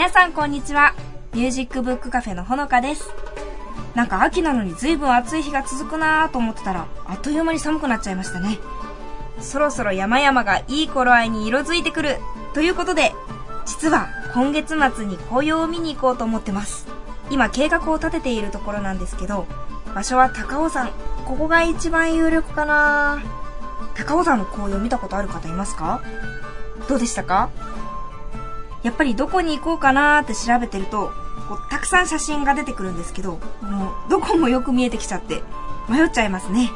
皆さんこんにちは。ミュージックブックカフェのほのかです。なんか秋なのに随分暑い日が続くなぁと思ってたらあっという間に寒くなっちゃいましたね。そろそろ山々がいい頃合いに色づいてくる。ということで実は今月末に紅葉を見に行こうと思ってます。今計画を立てているところなんですけど場所は高尾山。ここが一番有力かな。高尾山の紅葉見たことある方いますか？どうでしたか？やっぱりどこに行こうかなーって調べてるとこうたくさん写真が出てくるんですけどもうどこもよく見えてきちゃって迷っちゃいますね。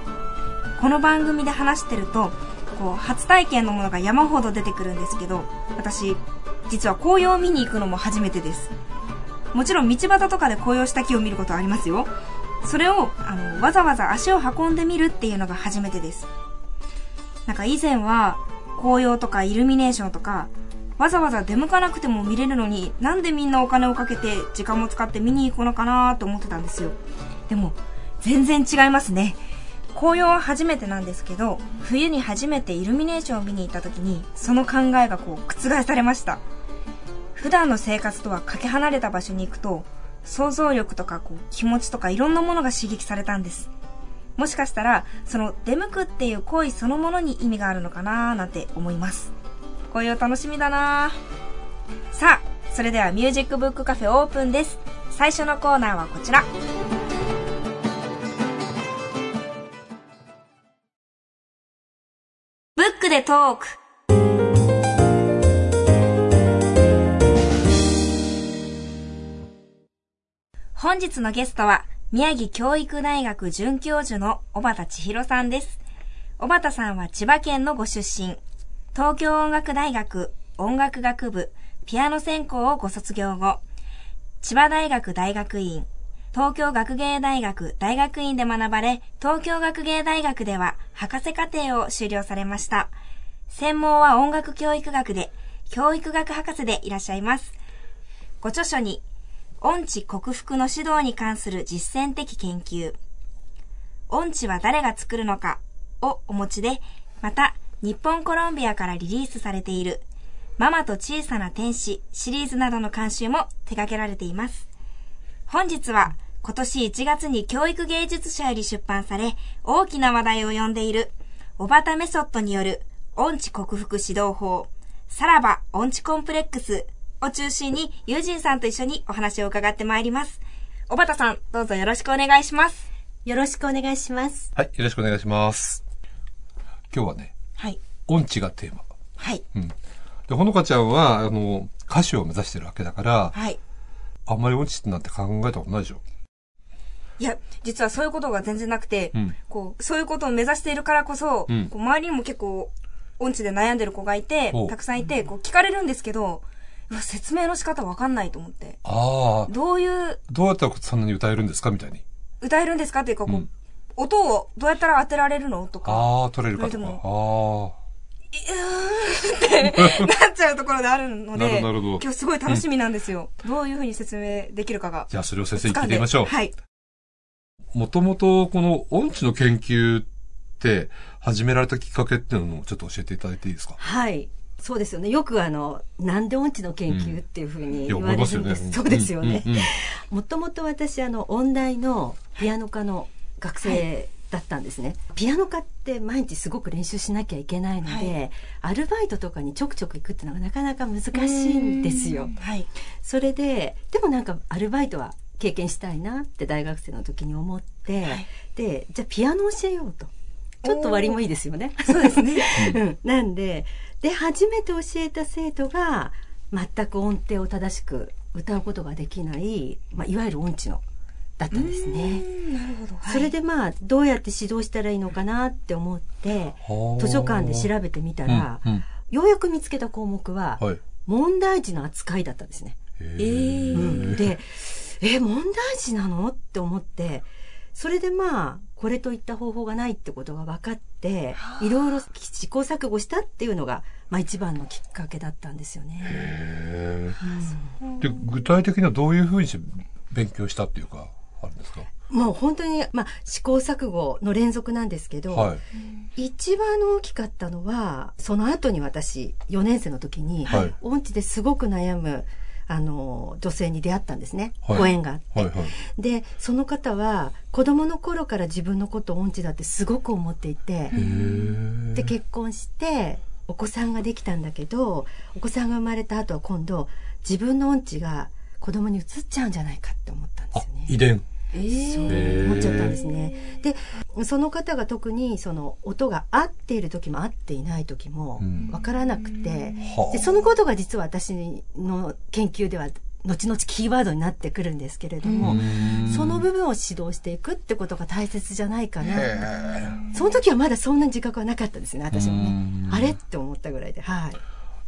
この番組で話してるとこう初体験のものが山ほど出てくるんですけど私実は紅葉を見に行くのも初めてです。もちろん道端とかで紅葉した木を見ることはありますよ。それをあのわざわざ足を運んでみるっていうのが初めてです。なんか以前は紅葉とかイルミネーションとかわざわざ出向かなくても見れるのになんでみんなお金をかけて時間も使って見に行くのかなと思ってたんですよ。でも全然違いますね。紅葉は初めてなんですけど冬に初めてイルミネーションを見に行った時にその考えがこう覆されました。普段の生活とはかけ離れた場所に行くと想像力とかこう気持ちとかいろんなものが刺激されたんです。もしかしたらその出向くっていう行為そのものに意味があるのかななんて思います。紅葉楽しみだなさあそれではミュージックブックカフェオープンです最初のコーナーはこちらブックでトーク本日のゲストは宮城教育大学准教授の小畑千尋さんです。小畑さんは千葉県のご出身。東京音楽大学音楽学部ピアノ専攻をご卒業後、千葉大学大学院、東京学芸大学大学院で学ばれ、東京学芸大学では博士課程を修了されました。専門は音楽教育学で、教育学博士でいらっしゃいます。ご著書に、音痴克服の指導に関する実践的研究、音痴は誰が作るのかをお持ちで、また、日本コロンビアからリリースされている、ママと小さな天使シリーズなどの監修も手掛けられています。本日は今年1月に教育芸術社より出版され、大きな話題を呼んでいる、小畑メソッドによる音痴克服指導法、さらば音痴コンプレックスを中心に、友人さんと一緒にお話を伺ってまいります。小畑さん、どうぞよろしくお願いします。よろしくお願いします。はい、よろしくお願いします。今日はね、はい。音痴がテーマ。はい。うん。で、ほのかちゃんは、あの、歌手を目指してるわけだから、はい。あんまり音痴ってなんて考えたことないでしょ？いや、実はそういうことが全然なくて、うんこう、そういうことを目指しているからこそ、うんこう周りにも結構、音痴で悩んでる子がいてお、たくさんいて、こう聞かれるんですけど、説明の仕方わかんないと思って。ああ、どういう、どうやったらそんなに歌えるんですか？みたいに。歌えるんですか？っていうか、こう、うん音をどうやったら当てられるのとか、ああ、取れるかとか。それであってなっちゃうところであるので、なるほど今日すごい楽しみなんですよ。どういうふうに説明できるかがあ。。じゃあ、それを先生に聞いてみましょう。はい。もともと、この音痴の研究って、始められたきっかけっていうのをちょっと教えていただいていいですか？はい。そうですよね。よくあの、なんで音痴の研究っていうふうに言われ思いますよねるんです。。そうですよねうん。うんうんもともと私、あの、音大のピアノ科の学生だったんですね。ピアノ科って毎日すごく練習しなきゃいけないので、アルバイトとかにちょくちょく行くっていうのがなかなか難しいんですよ。はい。それで、でもなんかアルバイトは経験したいなって大学生の時に思って、はいで、じゃあピアノ教えようと。ちょっと割もいいですよね。そうですね。うん、なんで、で、初めて教えた生徒が、全く音程を正しく歌うことができない、まあ、いわゆる音痴の、だったんですね。なるほど。それでまあ、どうやって指導したらいいのかなって思って、はあ図書館で調べてみたら、うんうんようやく見つけた項目は、はい。問題児の扱いだったんですね。えーうん、で、え、問題児なのって思って、それでまあ、これといった方法がないってことが分かって、いろいろ試行錯誤したっていうのが、まあ一番のきっかけだったんですよね。へーで、具体的にはどういうふうに勉強したっていうか、あるんですか？もう本当に、まあ試行錯誤の連続なんですけど、はい。一番大きかったのは、その後に私、4年生の時に、はい音痴ですごく悩む、あの、女性に出会ったんですね。はいご縁があって。はいはい。で、その方は、子供の頃から自分のことを音痴だってすごく思っていて、で、結婚して、お子さんができたんだけど、お子さんが生まれた後は今度、自分の音痴が子供に移っちゃうんじゃないかって思ったんであすよね。、遺伝。そうへー思っちゃったんですね。で、その方が特にその音が合っている時も合っていない時もうんわからなくて、はあで、そのことが実は私の研究では後々キーワードになってくるんですけれども、うんその部分を指導していくってことが大切じゃないかな。へその時はまだそんな自覚はなかったですね、私もうねん。あれ？って思ったぐらいで。はい。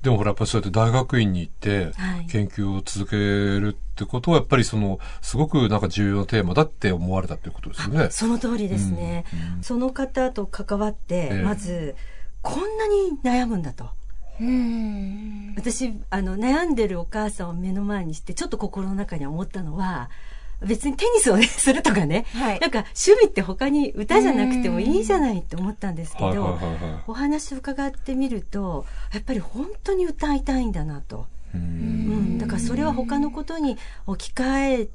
でもほら、やっぱりそうやって大学院に行ってはい、研究を続けるってことは、やっぱりその、すごくなんか重要なテーマだって思われたっていうことですよね。その通りですね。うんその方と関わって、ええまず、こんなに悩むんだと。うん。私、あの、悩んでるお母さんを目の前にして、ちょっと心の中に思ったのは、別にテニスをね、するとかね、はい。なんか趣味って他に歌じゃなくてもいいじゃないって思ったんですけど、お話を伺ってみると、やっぱり本当に歌いたいんだなと。い。ううん。ん、だからそれは他のことに置き換え、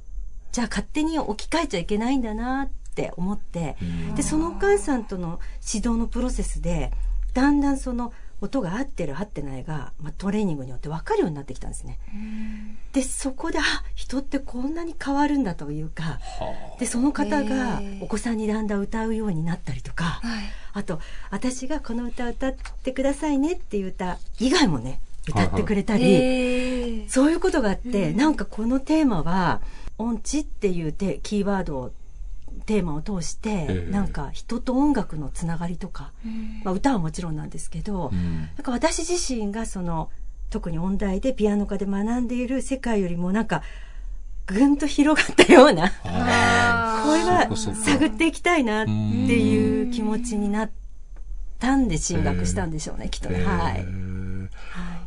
じゃあ勝手に置き換えちゃいけないんだなって思って、で、そのお母さんとの指導のプロセスで、だんだんその音が合ってる合ってないが、まあ、トレーニングによって分かるようになってきたんですね。で、そこで、あ、人ってこんなに変わるんだというか、で、その方がお子さんにだんだん歌うようになったりとか、はい。あと、私がこの歌歌ってくださいねっていう歌以外もね、歌ってくれたり、そういうことがあって、なんかこのテーマは、音痴っていうてキーワードを、テーマを通して、ええ。なんか人と音楽のつながりとか、まあ歌はもちろんなんですけど、うん。なんか私自身がその、特に音大でピアノ科で学んでいる世界よりもなんか、ぐんと広がったような、あこれは探っていきたいなっていう気持ちになったんで進学したんでしょうね、きっとね。はい。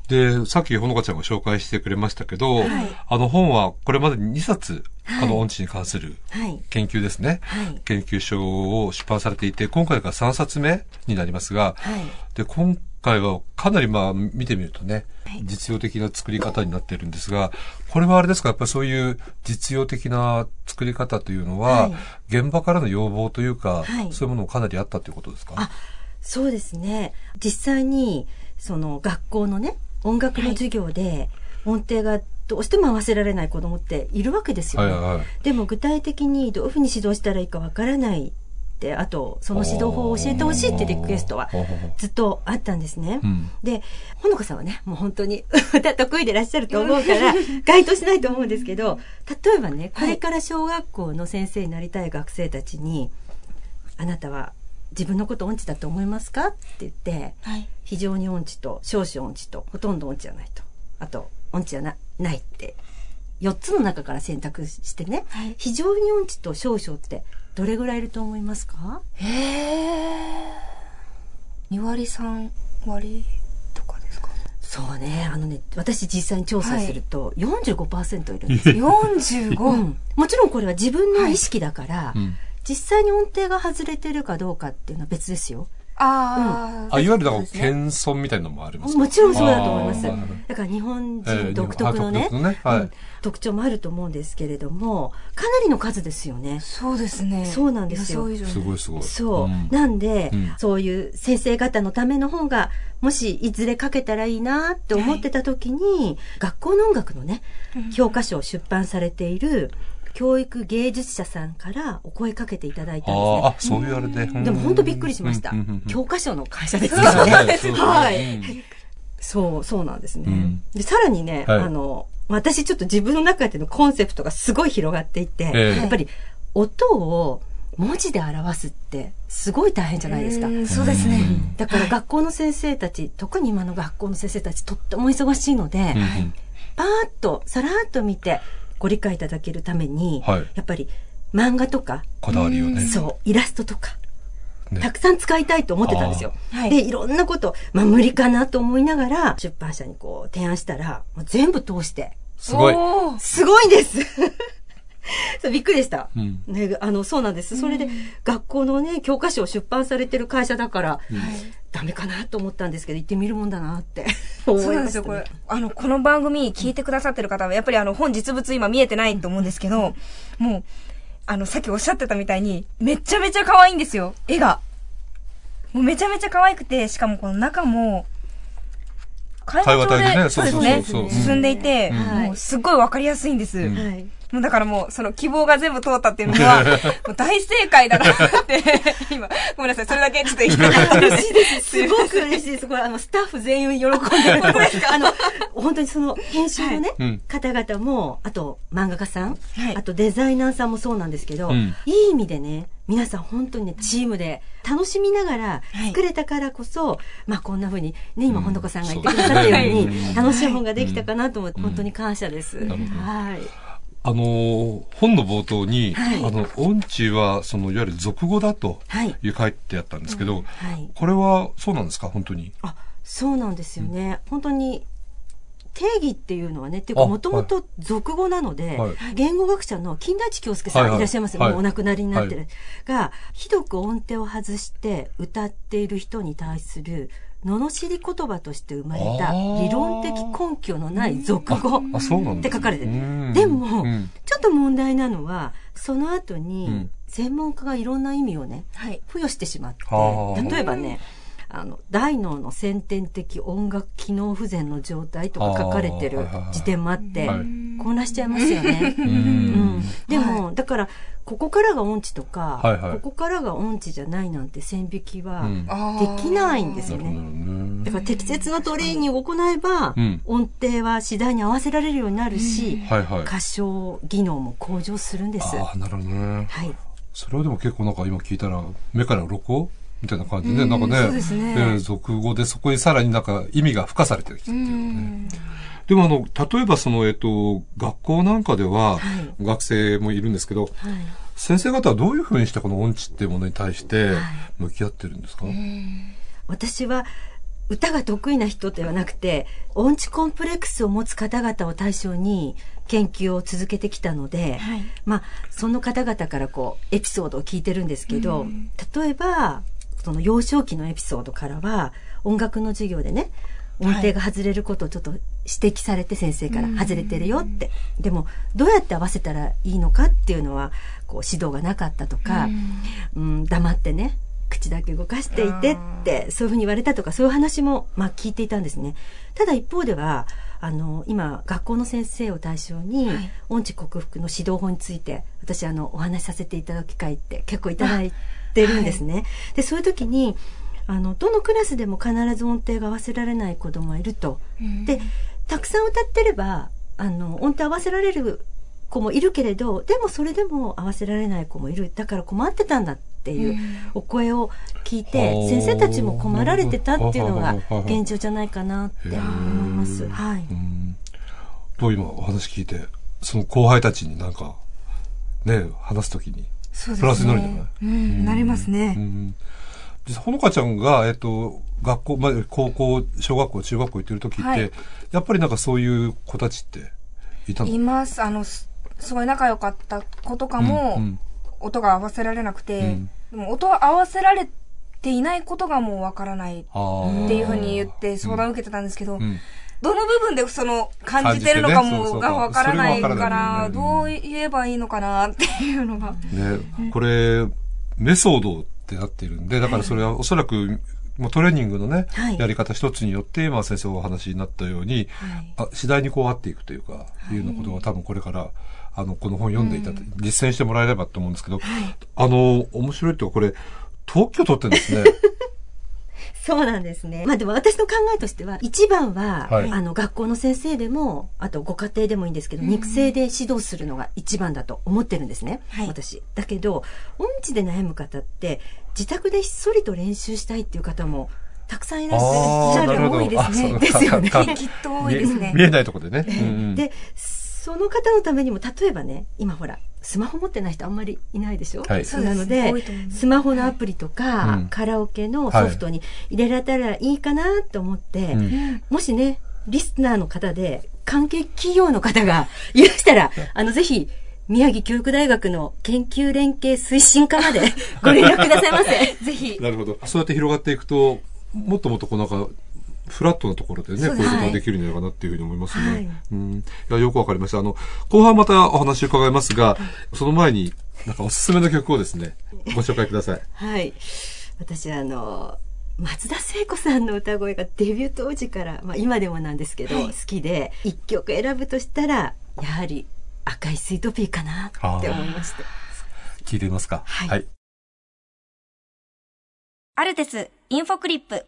で、さっきほのかちゃんが紹介してくれましたけど、はいあの本はこれまでに2冊、はいあの音痴に関するはい。研究ですね。はい。研究書を出版されていて、今回が3冊目になりますが、はい。で、今回はかなりまあ見てみるとね、はい実用的な作り方になってるんですが、これはあれですか、やっぱりそういう実用的な作り方というのは、はい現場からの要望というか、はいそういうものもかなりあったということですか？あそうですね。実際に、その学校のね、音楽の授業で、音程がどうしても合わせられない子供っているわけですよね。はいはいはい。でも具体的にどういうふうに指導したらいいかわからないって、あと、その指導法を教えてほしいってリクエストはずっとあったんですね。うんで、ほのかさんはね、もう本当に 歌得意でいらっしゃると思うから、該当しないと思うんですけど、例えばね、これから小学校の先生になりたい学生たちに、あなたは自分のこと音痴だと思いますか？って言って、はい。非常に音痴と少々音痴とほとんど音痴じゃないと。あと、音痴じゃなないって、4つの中から選択してね、はい。非常に音痴と少々ってどれぐらいいると思いますか？へえ。2割3割とかですか？そうね、あのね、私実際に調査すると45%い。るんですよ。45、うん。もちろんこれは自分の意識だから、うん実際に音程が外れてるかどうかっていうのは別ですよ。ああ、あ、いわゆるだから、謙遜みたいなのもありますか？もちろんそうだと思います。だから日本えー人独特のね,、独特のね。はい。うん特徴もあると思うんですけれども、かなりの数ですよね。そうですね。そうなんですよ。予想以上に。すごいすごい。そう。ん。なんで、うん。そういう先生方のための本が、もしいずれ書けたらいいなって思ってた時に、学校の音楽のね、教科書を出版されている教育芸術者さんからお声かけていただいたんですね。あそういうあれで。でも本当びっくりしました。教科書の会社ですそうよね。ですねはいうんそう、そうなんですね。うんで、さらにね、はいあの、私ちょっと自分の中でのコンセプトがすごい広がっていて、ええやっぱり音を文字で表すってすごい大変じゃないですか。うんそうですね。だから学校の先生たち、特に今の学校の先生たちとっても忙しいので、パーッと、さらーっと見てご理解いただけるために、はいやっぱり漫画とか、こだわりをね。そう、イラストとか、ねたくさん使いたいと思ってたんですよ。で、いろんなこと、まあ無理かなと思いながら、出版社にこう提案したら、もう全部通して、すごい。すごいんです そうびっくりでした。うんね、あの、そうなんです。それで、学校のね、教科書を出版されてる会社だから、ダメかなと思ったんですけど、行ってみるもんだなって 思いました、ね。そうなんですよ、これ。あの、この番組聞いてくださってる方は、やっぱりあの、本実物今見えてないと思うんですけど、もう、あの、さっきおっしゃってたみたいに、めちゃめちゃ可愛いんですよ、絵が。もうめちゃめちゃ可愛くて、しかもこの中も、会会話で、体でねそうですね、進んでいて、うんもうすっごいわかりやすいんです。うんはい。もうだからもう、その希望が全部通ったっていうのは、もう大正解だなって、今、ごめんなさい、それだけちょっと言いたかったので。すごく嬉しいです。これ、あの、スタッフ全員喜んでる。あの、本当にその、編集のね、うん方々も、あと、漫画家さん、はいあとデザイナーさんもそうなんですけど、うんいい意味でね、皆さん本当にね、チームで楽しみながらはい作れたからこそ、まあこんな風に、ね、今、うんほのかさんが言ってくださったように、楽しい本ができたかなと思って、うん本当に感謝です。なるほどはい。あのー、本の冒頭に、はいあの、音痴は、その、いわゆる俗語だとはい。いう書いてあったんですけど、はい。これはそうなんですか？本当に。あ、そうなんですよね。本当に、定義っていうのはね、っていうあか、もともと俗語なので、はい言語学者の金田一京介さはいはいんいらっしゃいますよ、はいもうお亡くなりになってる。が、ひどく音程を外して歌っている人に対する、罵り言葉として生まれた理論的根拠のない俗語。あ、そうなんって書かれてる。るでもうん。ちょっと問題なのは、その後うにん、専門家がいろんな意味をね、はい。付与してしまってはあ例えばねあの大脳の先天的音楽機能不全の状態とか書かれてるあーはいはいはい辞典もあってはい混乱しちゃいますよね。う うんん。でも、だからここからが音痴とか、はいはいここからが音痴じゃないなんて線引きはうんできないんですよね。ねだから適切なトレーニングを行えば、うん音程は次第に合わせられるようになるし、はいはい。歌唱技能も向上するんです。ああ、なるほどね。はい。それはでも結構なんか今聞いたら、目から鱗みたいな感じでね、なんかね、ね。えー俗語でそこにさらになんか意味が付加されてるっていうね。でもあの、例えばその、えっと、学校なんかでは、はい。学生もいるんですけど、はい。先生方はどういうふうにしてこの音痴っていうものに対してはい。向き合ってるんですか、私は歌が得意な人ではなくて音痴コンプレックスを持つ方々を対象に研究を続けてきたので、はい。まあその方々からこうエピソードを聞いてるんですけど、例えばその幼少期のエピソードからは音楽の授業でね音程が外れることをちょっと指摘されて先生から外れてるよって、でもどうやって合わせたらいいのかっていうのはこう指導がなかったとか、うん、黙ってね口だけ動かしていてってそういうふうに言われたとかそういう話もまあ聞いていたんですね。ただ一方ではあの今学校の先生を対象に、はい。音痴克服の指導法について私あのお話しさせていただく機会って結構いただいてるんですね、でそういう時にあのどのクラスでも必ず音程が合わせられない子供はいると、でたくさん歌ってればあの音程合わせられる子もいるけれどでもそれでも合わせられない子もいる。だから困ってたんだっていうお声を聞いて、はあ先生たちも困られてたっていうのが現状じゃないかなって思います。はい、うん。と今お話聞いて、その後輩たちになんか、ね、話すときに、ね。プラスになるんじゃないうん、なりますうね。ん。でほのかちゃんが、えっと、学校、まあ、高校、小学校、中学校行ってる時って、はい。やっぱりなんかそういう子たちっていたの？います。あの、すすごい仲良かった子とかも、うん音が合わせられなくて、うん。でも音合わせられていないことがもうわからないっていうふうに言って相談を受けてたんですけど、うんどの部分でその感じてるのかもがわからないからどう言えばいいのかなっていうのが。ね、これ、メソードってなっているんで、だからそれはおそらく、もうトレーニングのね、はい。やり方一つによって、まあ先生お話になったように、はい。あ次第にこう合っていくというか、い。うようなことが多分これから、あの、この本読んでいただいて、実践してもらえればと思うんですけど、あの、面白いってこれ、特許取ってるんですね。そうなんですね。まあでも私の考えとしては、一番は、はいあの、学校の先生でも、あとご家庭でもいいんですけど、肉声で指導するのが一番だと思ってるんですね。はい私。だけど、音痴で悩む方って、自宅でひっそりと練習したいっていう方も、たくさんいらっしゃるあーなるほど多いですね。あそうですよね。か きっと多いですね見えないところでね。で、その方のためにも、例えばね、今ほら、スマホ持ってない人あんまりいないでしょ？はい。そうなのでスマホのアプリとか、うん。カラオケのソフトに入れられたらいいかなと思って、うんもしね、リスナーの方で、関係企業の方がいらしたら、あの、ぜひ、宮城教育大学の研究連携推進課まで ご連絡くださいませ。ぜひ。なるほど。そうやって広がっていくと、もっともっとこうなんか、フラットなところでね、こういうことができるんじゃないかなっていうふうに思いますね。はいうん。いや、よくわかりました。あの、後半またお話伺いますが、その前に、なんかおすすめの曲をですね、ご紹介ください。はい。私はあの、松田聖子さんの歌声がデビュー当時から、まあ今でもなんですけど、好きで、一曲選ぶとしたら、やはり赤いスイートピーかなって思いました。聞いてみますか。はいはい。アルテスインフォクリップ。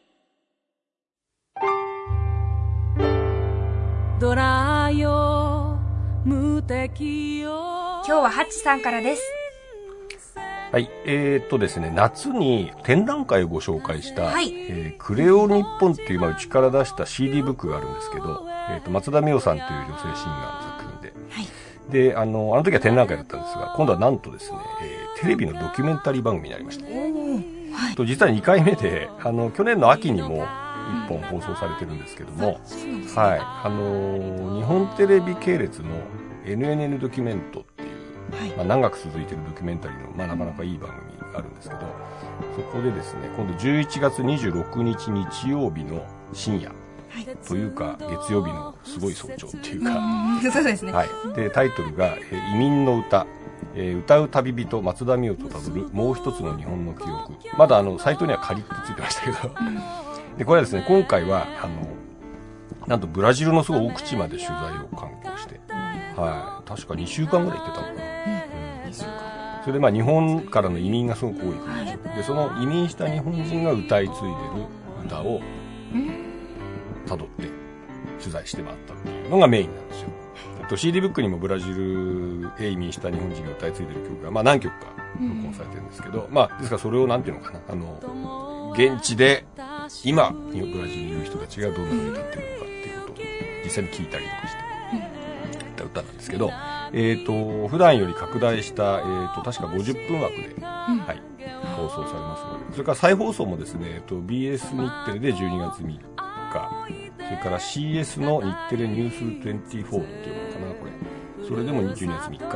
ドラよ無敵よ今日はハッチさんからです。はい。えーっとですね、夏に展覧会をご紹介した、はいえークレオ日本っていう、まあ、うちから出した CD ブックがあるんですけど、えーっと、松田美代さんという女性シンガーの作品で、はい。で、あの、あの時は展覧会だったんですが、今度はなんとですね、えーテレビのドキュメンタリー番組になりました。と実は2回目で、あの、去年の秋にも1本放送されてるんですけども、はい。あの、日本テレビ系列の NNN ドキュメントっていう、まあ、長く続いてるドキュメンタリーの、まあ、なかなかいい番組があるんですけど、そこでですね、今度11月26日日曜日の深夜、というか、月曜日のすごい早朝っていうか、そうですね。はい、でタイトルが「えー移民の歌」えー歌う旅人松田美代とたどるもう一つの日本の記憶。まだあのサイトには仮ってついてましたけどでこれはですね今回はあのなんとブラジルのすごい奥地まで取材を観光して、はい、確か2週間ぐらい行ってたのかな、うん。それでまあ日本からの移民がすごく多い国。でしょでその移民した日本人が歌い継いでる歌を辿って取材して回ったっていうのがメインなんですよ。あと CD ブックにもブラジルへ移民した日本人が歌い継いでる曲が、まあ何曲か録音されてるんですけど、まあですからそれをなんていうのかな、あの、現地で今、ブラジルにいる人たちがどんな風に歌ってるのかっていうことを実際に聞いたりとかして、歌歌なんですけど、えっ、と、普段より拡大した、えっ、と、確か50分枠で、はい、放送されますので、それから再放送もですね、えっと、BS 日テレで12月3日、それから CS の日テレニュース24っていうのかな、これ。それでも12月3日に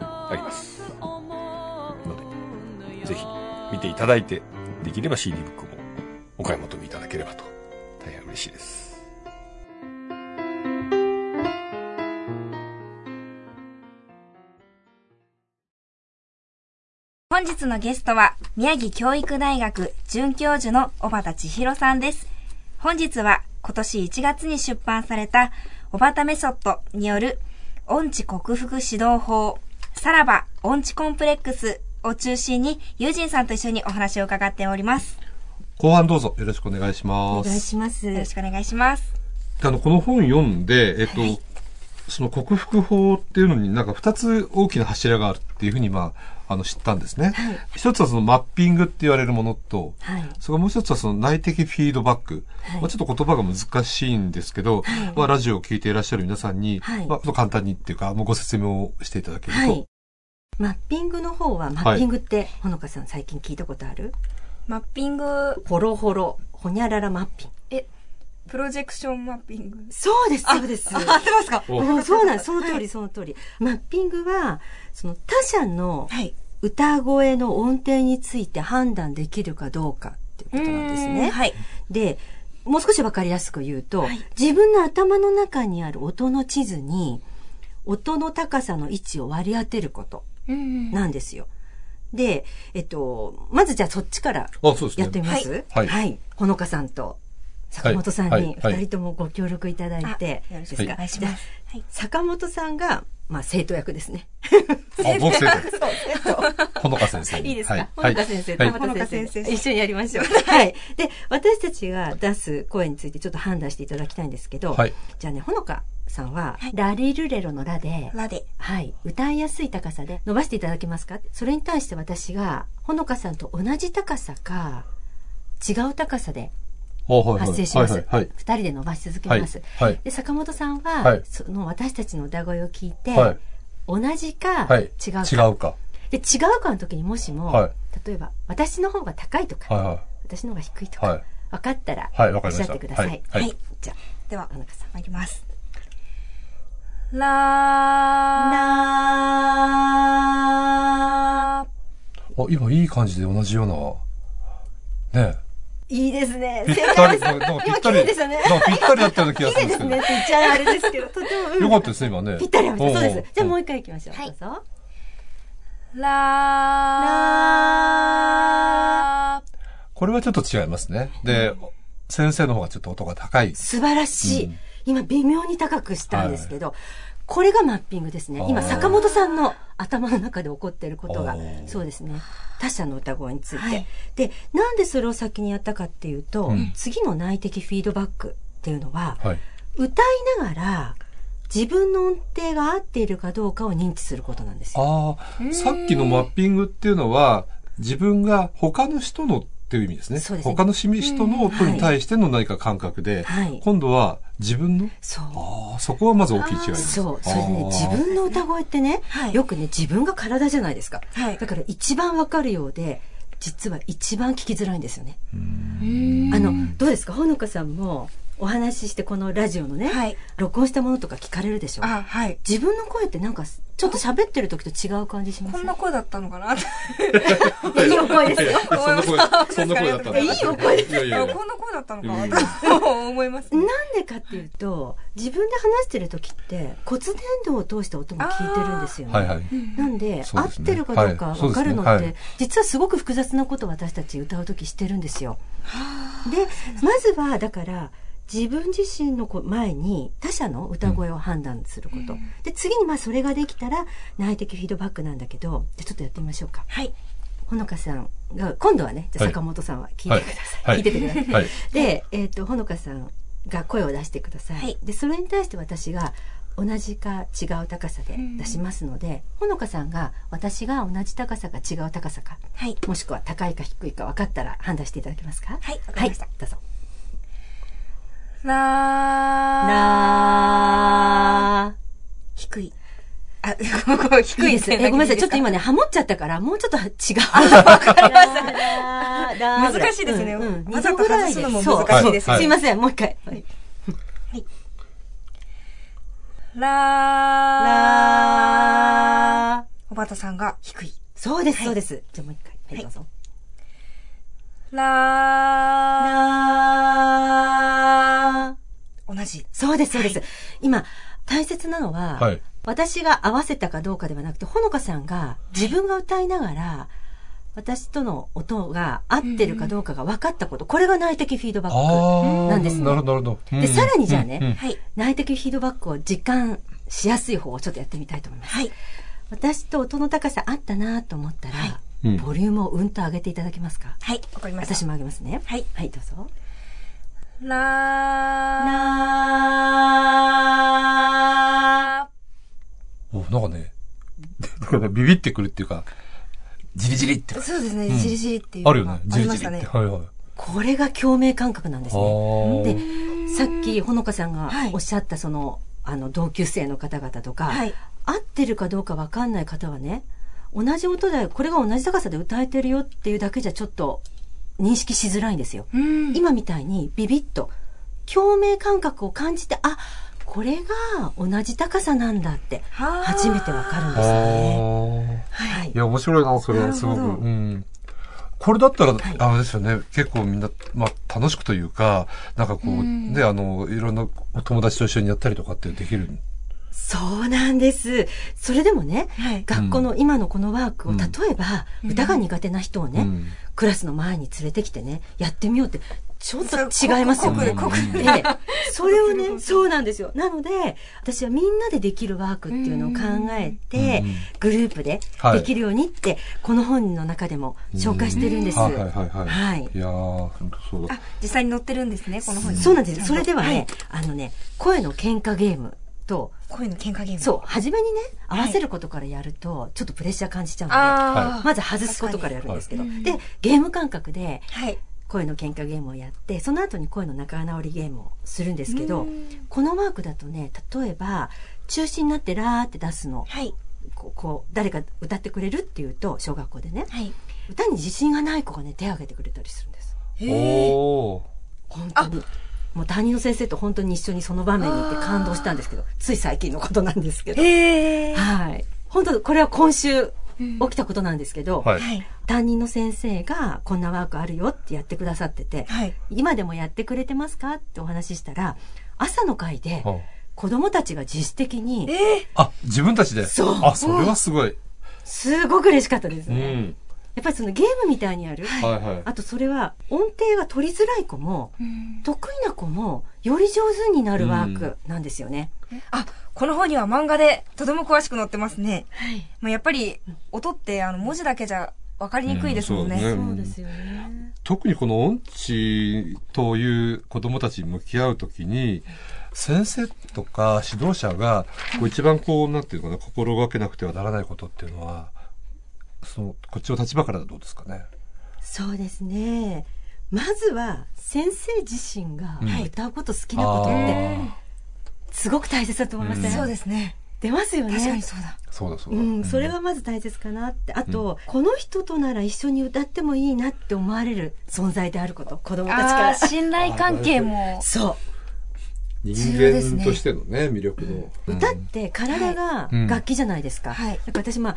あります。ので、ぜひ見ていただいて、できれば CD ブックもお買い求めいただければと、大変嬉しいです。本日のゲストは、宮城教育大学准教授の小畑千尋さんです。本日は、今年1月に出版された、小畑メソッドによる、音痴克服指導法、さらば音痴コンプレックスを中心に、ユージンさんと一緒にお話を伺っております。後半どうぞよろしくお願いしおます。願いします。よろしくお願いします。あの、この本読んで、えっと、その克服法っていうのになんか二つ大きな柱があるっていうふうに、まあ、あの、知ったんですね。一つはそのマッピングって言われるものと、はい。それからもう一つはその内的フィードバック。まあ、ちょっと言葉が難しいんですけど、まあ、ラジオを聞いていらっしゃる皆さんに、はいまあ、ちょっと簡単にっていうか、もうご説明をしていただけると。はい。マッピングの方は、マッピングって、ほのかさん最近聞いたことある？マッピング、ホロホロ、ほにゃららマッピング。え、プロジェクションマッピング。そうです、そうです。合ってますか？おうんそうなんです。その通り、その通り。マッピングは、その他者のはい。歌声の音程について判断できるかどうかっていうことなんですね。はい。で、もう少しわかりやすく言うと、はい自分の頭の中にある音の地図に、音の高さの位置を割り当てることうんなんですよ。で、えっと、まずじゃあそっちから。やってみます？はい。ほのかさんと坂本さんはい。にはい。二人ともご協力いただいて、よろしくおですか願いします。はい。坂本さんが、まあ、生徒役ですね。あ、僕先生。そう、生徒。ほのか先生に。いいですか、はいほのか先生、はいほのか先生一緒にやりましょう。はい。で、私たちが出す声についてちょっと判断していただきたいんですけど、はいじゃあね、ほのかさんは、はいラリルレロのラで、ラで。はい、歌いやすい高さで伸ばしていただけますか？それに対して私が、ほのかさんと同じ高さか、違う高さで発生します。二人で伸ばし続けます。はいはいで、坂本さんは、はいその私たちの歌声を聞いて、はい同じか、はい。違うか。違うか。で、違うかの時にもしも、はい例えば、私の方が高いとか、はいは私の方が低いとか、はい分かったら、おっしゃってください。はいはいじゃではあ、、田中さん。参ります。ラい。ラあ、今いい感じで同じような、ねいいですね。ぴっ正たり、解です。なんかぴったり、ぴったりだったような気がするんですけど。綺麗ですねって言っちゃあれですけど、とても、うんよかったですね、今ね。ぴったり。そうです。じゃあもう一一回行きましょう。はいどうぞ。ラこれはちょっと違いますね。で、先生の方がちょっと音が高い。素晴らしい。うん今、微妙に高くしたんですけど、これがマッピングですね。今、坂本さんの頭の中で起こっていることがそうですね。他者の歌声について、はいで、なんでそれを先にやったかっていうと、うん次の内的フィードバックっていうのは、はい。歌いながら、自分の音程が合っているかどうかを認知することなんですよ。ああ、さっきのマッピングっていうのは、自分が他の人のっていう意味ですね。すね他の人の音に対しての何か感覚で、はい今度は自分の？そう。ああ、そこはまず大きい違いです。そう。それでね、自分の歌声ってね、はいよくね、自分が体じゃないですか。はいだから一番わかるようで、実は一番聞きづらいんですよね。ーあの、どうですか？ほのかさんも、お話ししてこのラジオのね、はい。録音したものとか聞かれるでしょ？あ、はい。自分の声ってなんか、ちょっと喋ってる時と違う感じします？こんな声だったのかな？いいお声ですよ。そんな声、そんな声だったんだいいお声いやいやいや。こんな声だったのか。うんなと思いますね。なんでかっていうと、自分で話してる時って骨伝導を通して音も聞いてるんですよね。はいはい。なんで、合ってるかどうかはい。分かるのって、実はすごく複雑なことを私たち歌う時してるんですよ。で、まずは、だから、自分自身の前に他者の歌声を判断すること。で、次にまあそれができたら内的フィードバックなんだけど、じゃあちょっとやってみましょうか。はい。ほのかさんが、今度はね、じゃ坂本さんは聞いてください。はい聞いててください。はい。で、えっ、と、ほのかさんが声を出してください。はいで、それに対して私が同じか違う高さで出しますので、ほのかさんが私が同じ高さか違う高さか、はい。もしくは高いか低いか分かったら判断していただけますか？はいわかりましたはい、どうぞ。ララー。低い。あ、ここ低いです。え、ごめんなさい。ちょっと今ね。ね、ハモっちゃったから、もうちょっと違う。わかりました難しいですねうんうんわざと外すのもそう難しいですねすいません、もう一回。はいララー。おばたさんが低い。そうです、そうです。じゃあもう一回。はい、はいどうぞ。ララー。同じ。そうです、そうです。今、大切なのは、はい私が合わせたかどうかではなくて、ほのかさんが自分が歌いながら、私との音が合ってるかどうかが分かったこと、これが内的フィードバック。ああ、なんですねなるほど、なるほど。でさらにじゃあねうんうんはい。内的フィードバックを実感しやすい方をちょっとやってみたいと思います。はい。私と音の高さ合ったなと思ったら、うんボリュームをうんと上げていただけますか？はい。わかりました。私も上げますね。はい。はい、どうぞ。ララおなんかね、なんかビビってくるっていうか、じりじりってー。そうですね。じりじりっていうのがあるよね。あじりじりって。りましたね。はいはい。これが共鳴感覚なんですあね。ーで、さっきほのかさんがはいおっしゃったその、あの、同級生の方々とか、はい。合ってるかどうかわかんない方はね、同じ音で、これが同じ高さで歌えてるよっていうだけじゃちょっと認識しづらいんですよ。うん。今みたいにビビッと共鳴感覚を感じて、あ、これが同じ高さなんだってはあ初めてわかるんですよね。はいい。や、面白いな、それは、すごく。うん。これだったら、いあれですよね、結構みんな、まあ、楽しくというか、なんかこう、うんね、あの、いろんなお友達と一緒にやったりとかってできる。そうなんです。それでもね、はい。学校の今のこのワークを、うん例えば、歌が苦手な人をね、うんクラスの前に連れてきてね、やってみようって、ちょっと違いますよね。濃く濃くで、それをね、そうなんですよ。なので、私はみんなでできるワークっていうのを考えてうん、グループではいできるようにって、この本の中でも紹介してるんです。はいはいはいはい。はいいやー、本当そうだあ。、実際に載ってるんですね、この本に。そうなんです。それでははねい、あのね、声の喧嘩ゲームと、声の喧嘩ゲーム。そう、初めにね、合わせることからやると、ちょっとプレッシャー感じちゃうので。まず外すことからやるんですけど、で、ゲーム感覚ではい。声の喧嘩ゲームをやって、その後に声の仲直りゲームをするんですけどうん、このワークだとね、例えば、中心になってラーって出すの、はい。こう、こう誰か歌ってくれるっていうと、小学校でね、はい。歌に自信がない子がね、手を挙げてくれたりするんです。おー。本当に。もう担任の先生と本当に一緒にその場面に行って感動したんですけど、つい最近のことなんですけど。はい。本当、これは今週起きたことなんですけど、はい。はい。担任の先生がこんなワークあるよってやってくださってて、はい。今でもやってくれてますかってお話ししたら、朝の会では子供たちが自主的に、ええ。あ、自分たちで？そうあ、それはすごい。すごく嬉しかったですうね。ん。やっぱりそのゲームみたいにやる。はいはい。あとそれは音程が取りづらい子も、うん得意な子もより上手になるワークなんですよね。あ、この本には漫画でとても詳しく載ってますね。はい。まあ、やっぱり音ってあの文字だけじゃ分かりにくいですもんね。うんそうねそうですよね。特にこの音痴という子供たちに向き合うときに、先生とか指導者が、こう一番こう、なんていうのかな、心がけなくてはならないことっていうのは、その、こっちの立場からどうですかね？そうですね。まずは先生自身がうん歌うこと好きなことってすごく大切だと思いません、うんそうですね。出ますよね。確かにそうだ。そうだそうだ。うん、それはまず大切かなって。あと、この人となら一緒に歌ってもいいなって思われる存在であること。子供たちから。信頼関係も。そう。人重要ですね間としてのね、魅力の。歌って体がうん楽器じゃないですか。はいだから私まあ、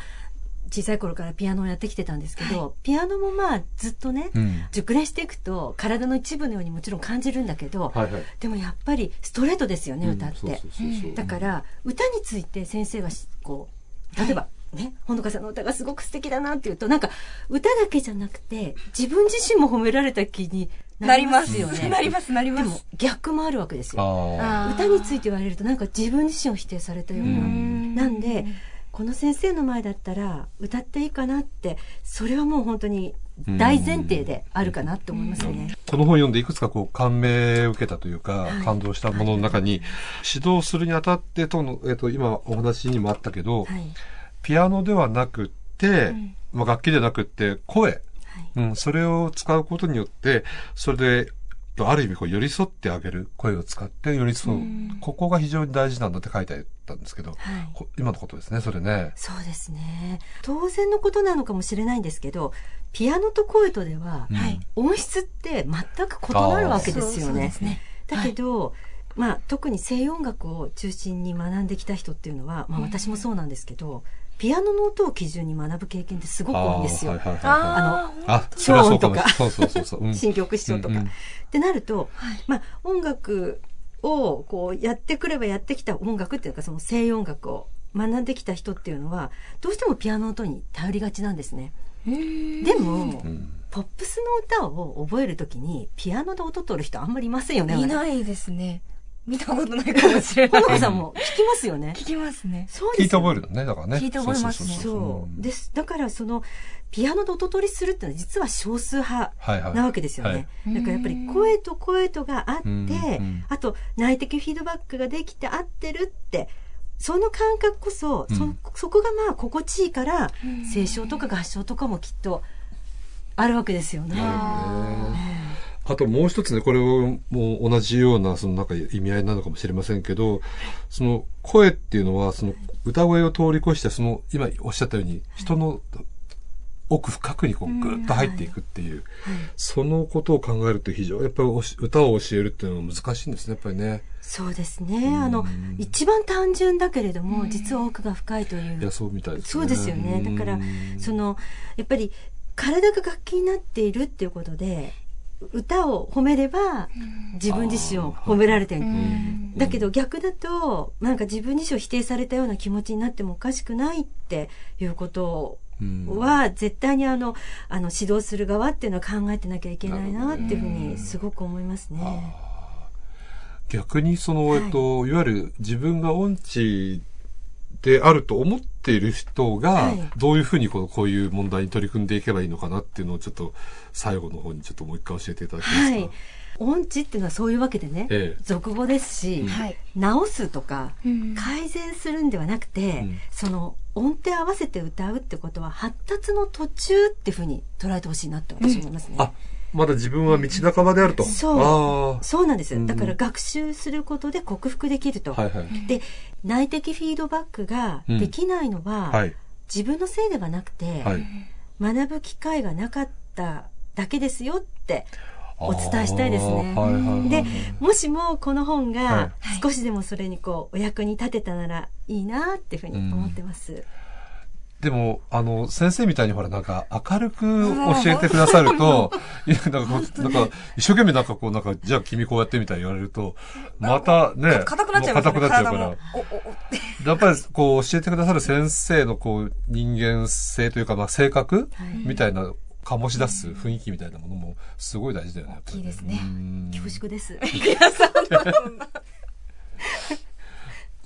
小さい頃からピアノをやってきてたんですけど、ピアノもまあずっとね、うん。熟練していくと体の一部のようにもちろん感じるんだけど、はいはい。でもやっぱりストレートですよね、歌って。だから歌について先生がしこう例えば、ねほのかさんの歌がすごく素敵だなっていうとなんか歌だけじゃなくて自分自身も褒められた気になりまますすよね。なります、なりまでもす。逆もあるわけですよ。歌について言われるとなんか自分自身を否定されたような。んなんでこの先生の前だったら歌っていいかなってそれはもう本当に大前提であるかなって思いますね。この本読んでいくつかこう感銘を受けたというか、はい感動したものの中に、指導するにあたってとの、えっ、と、今お話にもあったけど、はい。ピアノではなくって、まあ、楽器でなくって声、はい。うん、それを使うことによって、それで、ある意味こう寄り添ってあげる声を使って寄り添う。ここが非常に大事なんだって書いてあったんですけど、はいこ今のことですね、それね。そうですね。当然のことなのかもしれないんですけど、ピアノと声とでは、うんはい音質って全く異なるわけですよねね。だけど、まあ特に西洋音楽を中心に学んできた人っていうのは、まあ私もそうなんですけど、ピアノの音を基準に学ぶ経験ってすごく多いんですよ。あーはいはいはいああ、それはそうかもしれない。超そうそうそうそう。うん新曲師匠とか。うんうんってなると、まあ音楽をこうやってくればやってきた音楽っていうかその西洋音楽を学んできた人っていうのはどうしてもピアノの音に頼りがちなんですね。でも、うんポップスの歌を覚えるときにピアノで音取る人あんまりいませんよね。いないですね。見たことないかもしれない。ほのかさんも聞きますよね。聞きますね。そうですよ聞いて覚えるのね、だからね。聞いて覚えますねそうです。だからそのピアノで音取りするっていうのは実は少数派。なわけですよね。はいだからやっぱり声と声とがあって、うんうんあと内的フィードバックができて合ってるって、その感覚こそ、うんそ、そこがまあ心地いいから、声唱とか合唱とかもきっとあるわけですよね。あともう一つね、これをもう同じような、そのなんか意味合いなのかもしれませんけど、その声っていうのは、その歌声を通り越して、その今おっしゃったように、人の奥深くにこうぐっと入っていくっていう、そのことを考えると非常にやっぱり歌を教えるっていうのは難しいんですね、やっぱりね。そうですね。あの、一番単純だけれども、実は奥が深いといういや、そうみたいですね。そうですよね。だからうん、その、やっぱり、体が楽器になっているっていうことで、歌を褒めれば、自分自身を褒められてる。だけど逆だと、なんか自分自身を否定されたような気持ちになってもおかしくないっていうことは絶対にあのあの指導する側っていうのは考えてなきゃいけないなっていうふうにすごく思いますね。逆にその、えっと、いわゆる自分が音痴であると思っている人がはい、どういうふうにこのこういう問題に取り組んでいけばいいのかなっていうのをちょっと最後の方にちょっともう一回教えていただけますか？はい。音痴っていうのはそういうわけでね、ええ俗語ですし、はい。直すとかうん改善するんではなくて、うんその音程合わせて歌うってことは発達の途中っていうふうに捉えてほしいなって私は思いますね。あ、まだ自分は道半ばであると。そうあそうなんです。だから学習することで克服できると。あ。はいはい。で、内的フィードバックができないのは、はい。自分のせいではなくて、はい。学ぶ機会がなかっただけですよってお伝えしたいですねあーはいはいはいでもしもこの本はが少しでもそれにこうお役に立てたならいいなっていうふうに思ってます。でも、あの、先生みたいにほら、なんか、明るく教えてくださると、いや、なんかなんか、一生懸命なんかこう、なんか、じゃあ君こうやってみたいに言われると、またね、硬くなっちゃいますよね。硬くなっちゃうから。やっぱり、こう、教えてくださる先生の、こう、人間性というか、まあ、性格はいみたいな、醸し出す雰囲気みたいなものも、すごい大事だよね。やっぱり大きいですねうん恐縮です。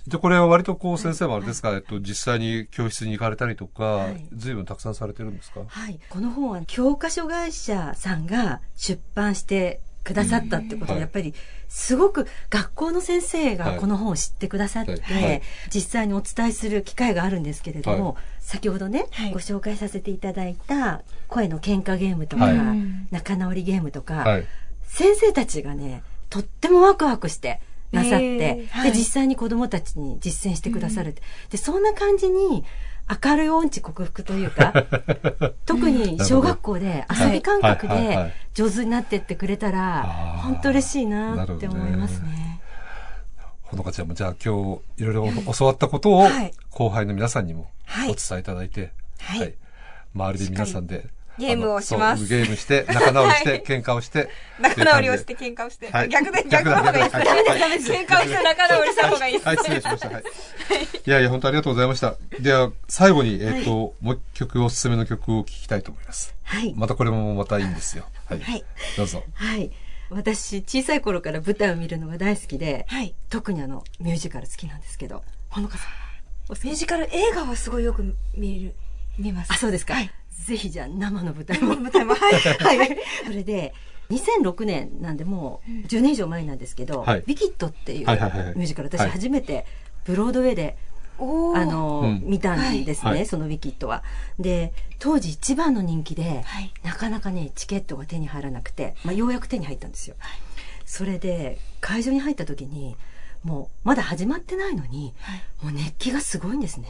で、これは割とこう、先生もあれですか、えっと、実際に教室に行かれたりとかはい、随分たくさんされてるんですか？はい。この本は教科書会社さんが出版してくださったってことはい。はやっぱりすごく学校の先生がはい。この本を知ってくださって、はい。はい。実際にお伝えする機会があるんですけれども、は先ほどね、はい。ご紹介させていただいた声の喧嘩ゲームとか、はい。仲直りゲームとか、はい。先生たちがね、とってもワクワクしてなさって、で、実際に子供たちに実践してくださるって。で、そんな感じに、明るい音痴克服というか、特に小学校で遊び感覚ではい。はい。はい。上手になってってくれたら本当嬉しいなって思いますね。ほのかちゃんもじゃあ今日いろいろ教わったことをはい。後輩の皆さんにもはいお伝えいただいて、はい。周りで皆さんでゲームをしますそうゲームして仲直りして、はい喧嘩をして仲直りをして喧嘩をして。はい逆で、逆の方がいいです。です、ダメです。喧嘩をして仲直りした方がいいです。はい、失礼しました。はい。いやいや、本当ありがとうございました。では、最後に、えっ、と、もう一曲、おすすめの曲を聴きたいと思います。はい。またこれもまたいいんですよ。はい。はいどうぞ。はい。私、小さい頃から舞台を見るのが大好きで、はい。特にあの、ミュージカル好きなんですけど、ほのかさん。ミュージカル映画はすごいよく見る、見ます。あ、そうですか。はいぜひじゃあ生の舞台も。舞台も、はい。はい。それで、2006年なんでもう10年以上前なんですけど、はいビキッドっていうミュージカル、私はい初めてブロードウェイで、あ、の、うん見たんですね、はいそのビキッドは。で、当時一番の人気で、はいなかなかね、チケットが手に入らなくて、まあ、ようやく手に入ったんですよ。それで、会場に入った時に、もう、まだ始まってないのに、はい。もう熱気がすごいんですね。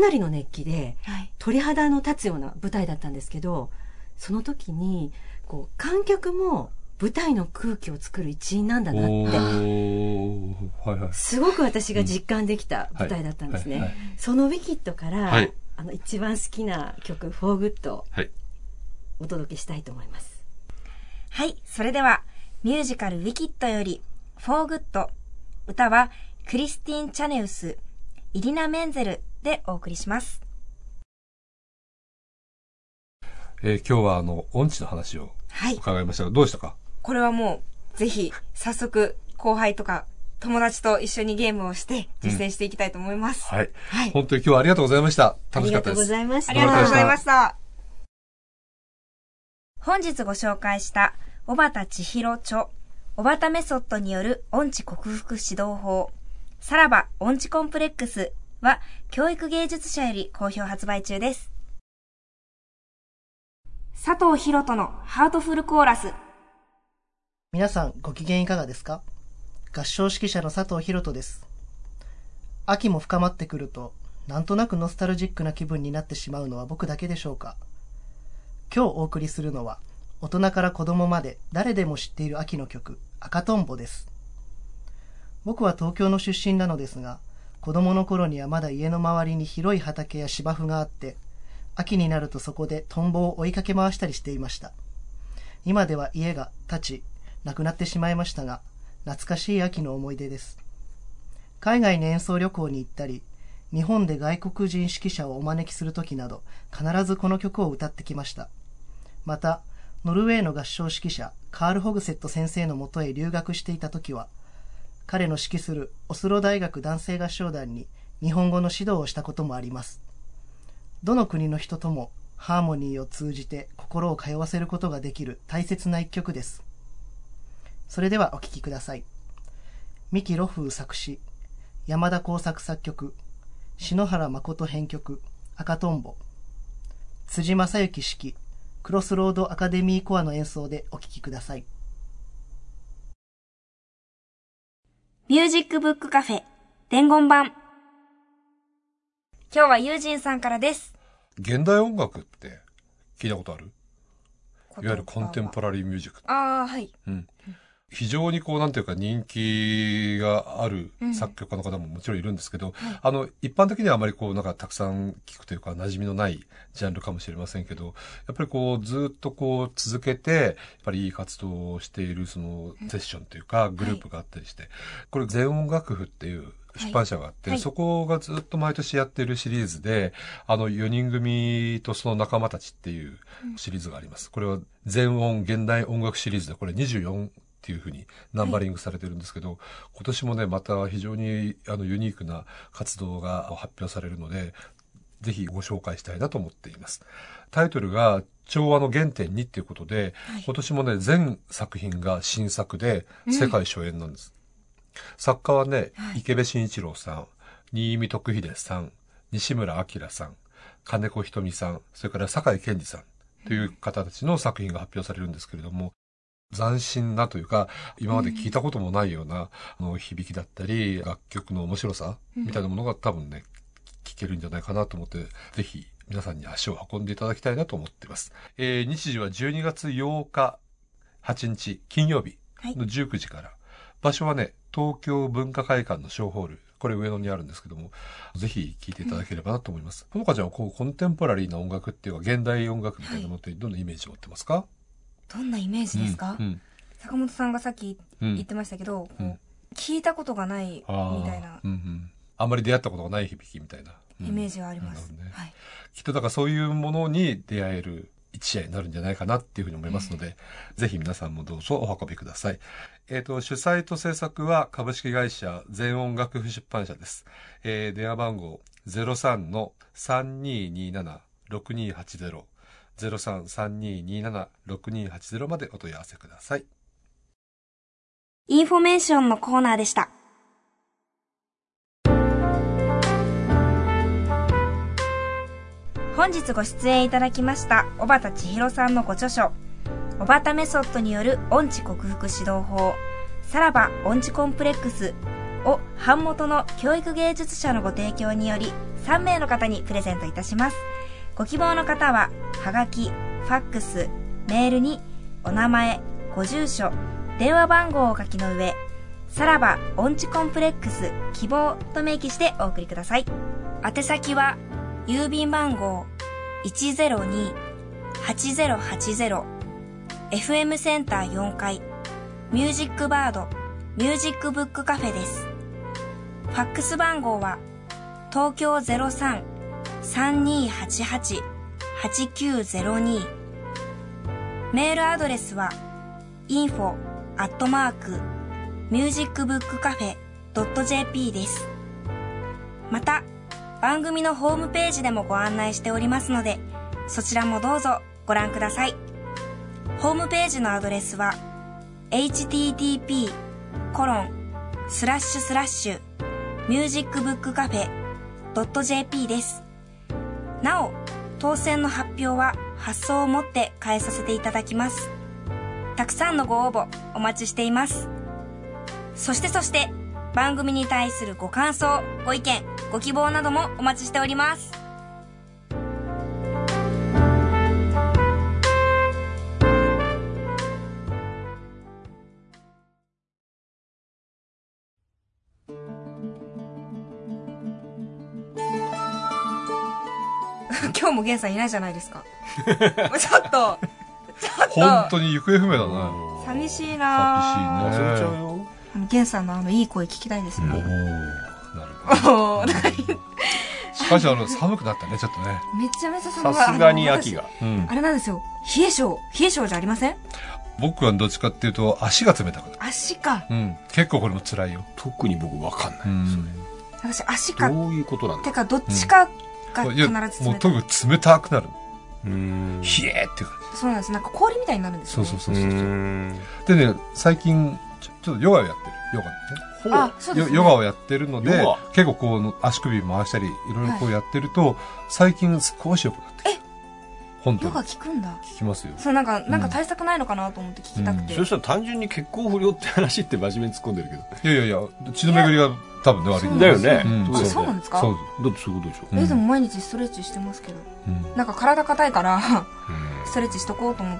なりの熱気で、はい。鳥肌の立つような舞台だったんですけどその時にこう観客も舞台の空気を作る一員なんだおなってー。はいはい。すごく私が実感できた舞台だったんですね、はいはいそのウィキッドから、はいあの一番好きな曲「フォーグッド。お届けしたいと思いますはい。それでは、ミュージカルウィキッドより、フォーグッド。歌は、クリスティン・チェノウェス、イディナ・メンゼルでお送りします。えー今日はあの、音痴の話をはい。伺いましたが、どうでしたか？これはもう、ぜひ、早速、後輩とか、友達と一緒にゲームをして、実践していきたいと思います。はい。はい。本当に今日はありがとうございました。ありがとうご楽しかったです。ざいましたありがとうございましした。本日ご紹介した、小畑千尋著、小畑メソッドによる音痴克服指導法、さらば音痴コンプレックスは、教育芸術社より好評発売中です。佐藤博人のハートフルコーラス。皆さんご機嫌いかがですか？合唱指揮者の佐藤博人です。秋も深まってくると、なんとなくノスタルジックな気分になってしまうのは僕だけでしょうか？今日お送りするのは、大人から子供まで誰でも知っている秋の曲、赤とんぼです。僕は東京の出身なのですが、子供の頃にはまだ家の周りに広い畑や芝生があって、秋になるとそこでトンボを追いかけ回したりしていました。今では家が建ち、なくなってしまいましたが、懐かしい秋の思い出です。海外に演奏旅行に行ったり、日本で外国人指揮者をお招きするときなど、必ずこの曲を歌ってきました。また、ノルウェーの合唱指揮者、カール・ホグセット先生のもとへ留学していたときは、彼の指揮するオスロ大学男性合唱団に日本語の指導をしたこともあります。どの国の人ともハーモニーを通じて心を通わせることができる大切な一曲です。それではお聴きください。三木露風作詞、山田耕作作曲、篠原誠編曲、赤とんぼ。辻正幸指揮、クロスロードアカデミーコアの演奏でお聴きください。ミュージックブックカフェ、伝言版。今日はユージンさんからです。現代音楽って聞いたことある？いわゆるコンテンポラリーミュージック。ああ、はい。うん。非常にこう、なんていうか人気があるうん。作曲家の方ももちろんいるんですけど、あの、一般的にはあまりこう、なんかたくさん聞くというか、馴染みのないジャンルかもしれませんけど、やっぱりこう、ずっとこう、続けて、やっぱりいい活動をしている、その、セッションというか、グループがあったりして、これ、全音楽譜っていう、出版社があって、はい。そこがずっと毎年やってるシリーズで、あの4人組とその仲間たちっていうシリーズがあります。これは全音現代音楽シリーズで、これ24っていうふうにナンバリングされてるんですけど、今年もね、また非常にあのユニークな活動が発表されるので、ぜひご紹介したいなと思っています。タイトルが調和の原点にっていうことで、今年もね、全作品が新作で世界初演なんです。作家はね、池部慎一郎さん、新見徳秀さん、西村明さん、金子ひとみさん、それから酒井健二さんという方たちの作品が発表されるんですけれども、斬新なというか、今まで聞いたこともないような、あの響きだったり、楽曲の面白さみたいなものが多分ね、聞けるんじゃないかなと思って、ぜひ皆さんに足を運んでいただきたいなと思っています。えー日時は12月8日、8日、金曜日の19時から、場所はね、東京文化会館の小ホール、これ上野にあるんですけども、ぜひ聴いていただければなと思います。ほのかちゃんはこう、コンテンポラリーな音楽っていうか、現代音楽みたいなものってどんなイメージを持ってますか、どんなイメージですか、うんうん坂本さんがさっきうん言ってましたけど、うん聞いたことがないみあーたいなうんうん。あんまり出会ったことがない響きみたいな。うんイメージはあります。ねはい。きっとだからそういうものに出会える一試合になるんじゃないかなっていうふうに思いますので、ぜひ皆さんもどうぞお運びください。えっ、と、主催と制作は株式会社全音楽譜出版社です。えー電話番号03-3227-6280 03-3227-6280までお問い合わせください。インフォメーションのコーナーでした。本日ご出演いただきました小畑千尋さんのご著書小畑メソッドによる音痴克服指導法さらば音痴コンプレックスを版元の教育芸術社のご提供により3名の方にプレゼントいたしますご希望の方ははがきファックスメールにお名前ご住所電話番号を書きの上さらば音痴コンプレックス希望と明記してお送りください。宛先は郵便番号102-8080 FM センター4階ミュージックバードミュージックブックカフェです。ファックス番号は東京03 3288-8902メールアドレスは info アットマークミュージックブックカフェ .jp です。また、番組のホームページでもご案内しておりますので、そちらもどうぞご覧ください。ホームページのアドレスは http コロンスラッシュスラッシュミュージックブックカフェ .jp です。なお、当選の発表は発送をもって変えさせていただきます。たくさんのご応募お待ちしています。そしてそして、番組に対するご感想、ご意見、ご希望などもお待ちしております。今日もゲンさんいないじゃないですか。ちょっと、ちょっと。本当に行方不明だな。寂しいなぁ寂しいね忘れちゃうよ。あの、ゲンさんのあの、いい声聞きたいですよお。なるほど。おーなんかかしあの、寒くなったね、ちょっとね。めちゃめちゃ寒いさすがに秋が。うんあ。れなんですよ。冷え性。冷え性じゃありません？僕はどっちかっていうと、足が冷たくなる。足か。うん。結構これも辛いよ。特に僕わかんない。うん。私足か。どういうことなんだてか、どっちかが必ずもう冷たい。特に冷たくなる。うーん。冷えっていう感そうなんです。なんか氷みたいになるんですね。そうそうそうそう。ん。でね、最近、ちょちょっとヨガをやってる。ヨガね。あ、そうです、ね。ヨヨガをやってるので結構こう、足首回したり、いろいろこうやってると、最近少し良くなってる。え本当にヨガ効くんだ。聞きますよ。そう、なんか、なんか対策ないのかなと思って聞きたくて。そしたら単純に血行不良って話って真面目に突っ込んでるけど。いやいやいや、血の巡りが多分ね、悪いんだよね。うんあ、そうなんですか？そう。だってそういうことでしょ。うんえ、でも毎日ストレッチしてますけど。うんなんか体硬いから、うんストレッチしとこうと思っ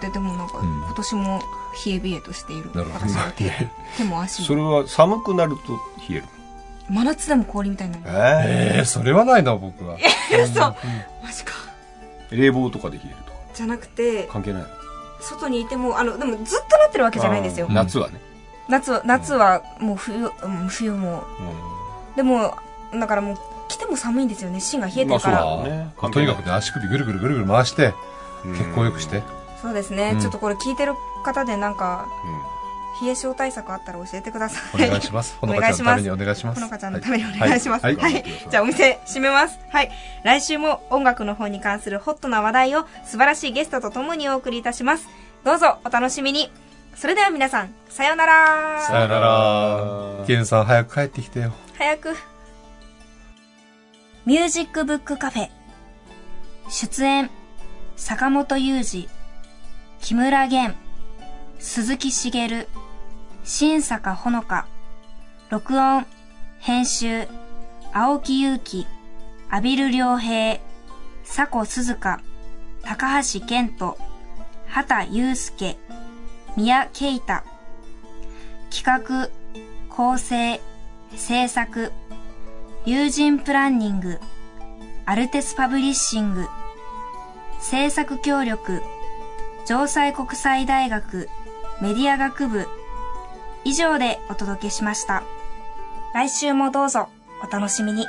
て、でもなんか、うん今年も冷え冷えとしている。なるほど私の手手も足そも。れは寒くなると冷える。真夏でも氷みたいになる。えええ、それはないな、僕は。嘘マジか。え冷房とかで冷えるとか。じゃなくて、関係ないの？外にいても、あの、でもずっとなってるわけじゃないんですよ。夏はね。夏は、夏はもう冬、うん冬も。でも、だからもう、来ても寒いんですよね。芯が冷えてるから。まあねとにかくね、足首ぐるぐるぐるぐる回して、血行良くして。そうですね、うんちょっとこれ聞いてる方でなんか、う冷え性対策あったら教えてくださおい。願いします。おほの願いしますかちゃんのためにお願いします。ほのかちゃんのためにお願いします。ははいい。はいじゃあお店閉めます。はい。来週も音楽の方に関するホットな話題を素晴らしいゲストと共にお送りいたします。どうぞお楽しみに。それでは皆さん、さようなら。さよなら。ケンさん早く帰ってきてよ。早く。ミュージックブックカフェ。出演、坂本雄二、木村玄、鈴木茂、新坂ほのか、録音、編集、青木祐希、阿比留良平、佐古鈴香、高橋健人、畑祐介、宮慶太、企画、構成、制作、友人プランニング、アルテスパブリッシング、制作協力、城西国際大学。メディア学部、以上でお届けしました。来週もどうぞお楽しみに。